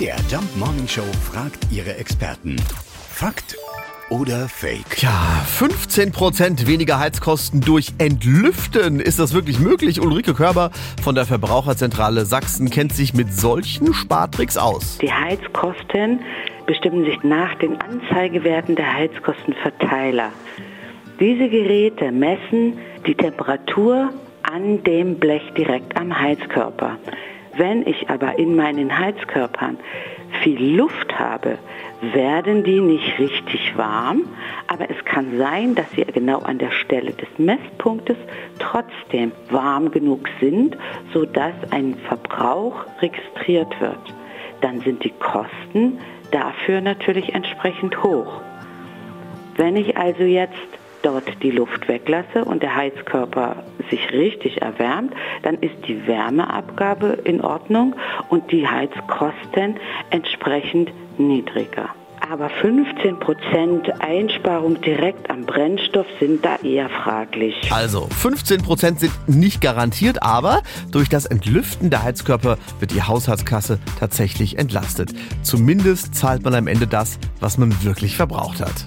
MDR Jump Morning Show fragt ihre Experten. Fakt oder Fake? Ja, 15% weniger Heizkosten durch Entlüften. Ist das wirklich möglich? Ulrike Körber von der Verbraucherzentrale Sachsen kennt sich mit solchen Spartricks aus. Die Heizkosten bestimmen sich nach den Anzeigewerten der Heizkostenverteiler. Diese Geräte messen die Temperatur an dem Blech direkt am Heizkörper. Wenn ich aber in meinen Heizkörpern viel Luft habe, werden die nicht richtig warm, aber es kann sein, dass sie genau an der Stelle des Messpunktes trotzdem warm genug sind, sodass ein Verbrauch registriert wird. Dann sind die Kosten dafür natürlich entsprechend hoch. Wenn ich also jetzt dort die Luft weglasse und der Heizkörper sich richtig erwärmt, dann ist die Wärmeabgabe in Ordnung und die Heizkosten entsprechend niedriger. Aber 15% Einsparung direkt am Brennstoff sind da eher fraglich. Also 15% sind nicht garantiert, aber durch das Entlüften der Heizkörper wird die Haushaltskasse tatsächlich entlastet. Zumindest zahlt man am Ende das, was man wirklich verbraucht hat.